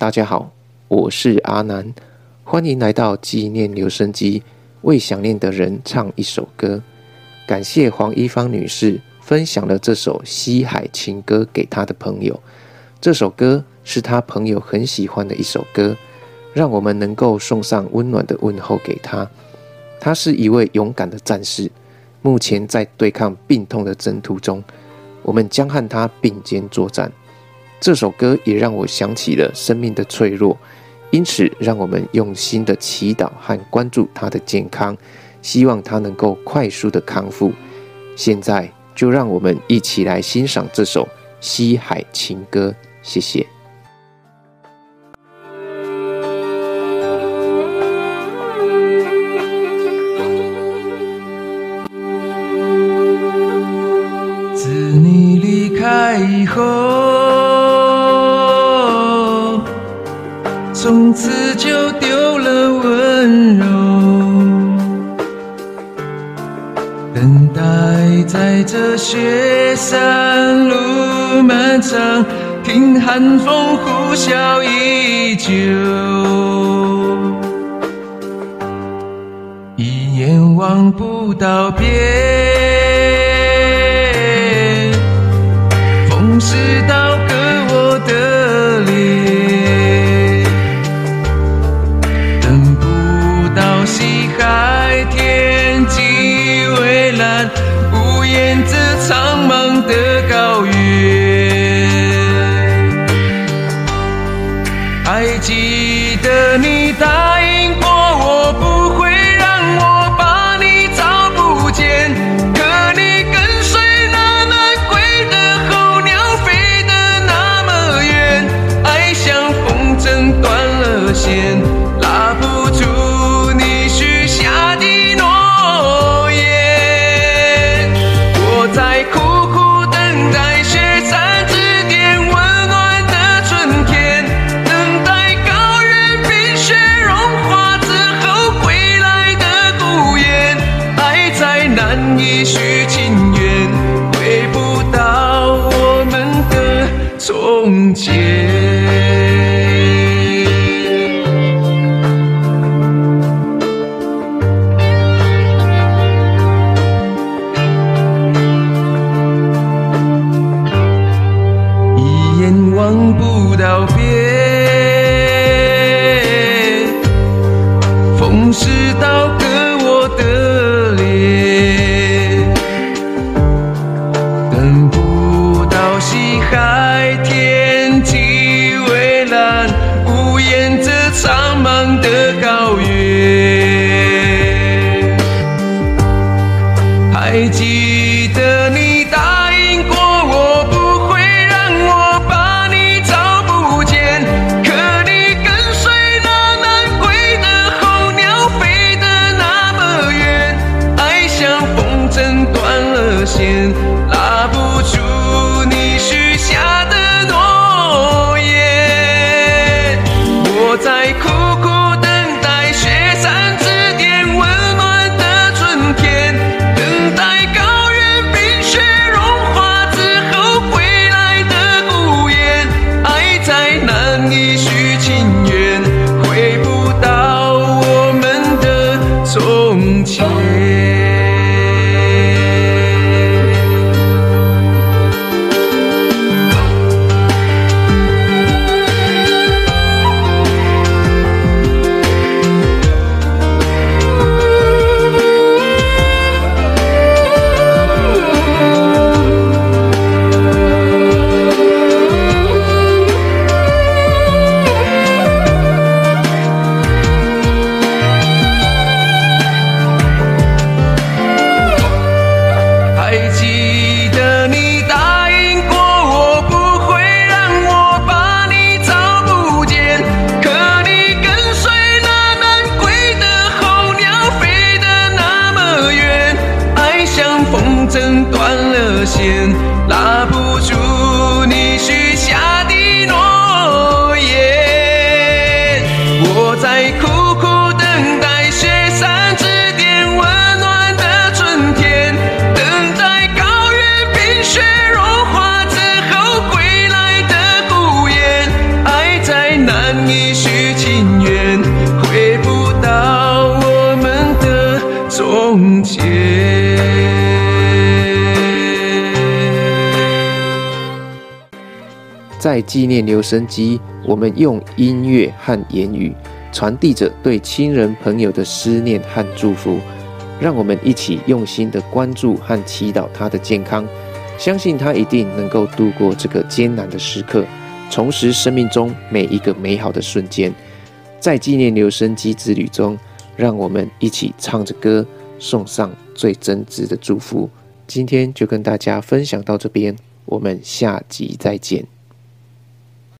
大家好，我是阿南，欢迎来到纪念留声机，为想念的人唱一首歌。感谢黄一芳女士分享了这首西海情歌给她的朋友。这首歌是她朋友很喜欢的一首歌，让我们能够送上温暖的问候给她。她是一位勇敢的战士，目前在对抗病痛的征途中，我们将和她并肩作战。这首歌也让我想起了生命的脆弱，因此让我们用心的祈祷和关注他的健康。希望他能够快速的康复。现在就让我们一起来欣赏这首《西海情歌》，谢谢。自你离开以后，从此就丢了温柔。等待在这雪山路漫长，听寒风呼啸依旧，一眼望不到边，风是刀沿着苍茫的高原。还记得你望不到边，风势刀割我的脸，等不到西海天际蔚蓝，无言这苍茫的高原。了线，拉不住你许下的诺言。我在苦苦等待雪山之巅温暖的春天，等待高原冰雪融化之后归来的孤雁，爱在难以续情断了线，拉不住你许下的诺言。我在苦苦等待雪山之巅温暖的春天，等待高原冰雪融化之后归来的孤雁，爱在难在纪念留声机，我们用音乐和言语传递着对亲人朋友的思念和祝福。让我们一起用心的关注和祈祷他的健康，相信他一定能够度过这个艰难的时刻，重拾生命中每一个美好的瞬间。在纪念留声机之旅中，让我们一起唱着歌，送上最真挚的祝福。今天就跟大家分享到这边，我们下集再见。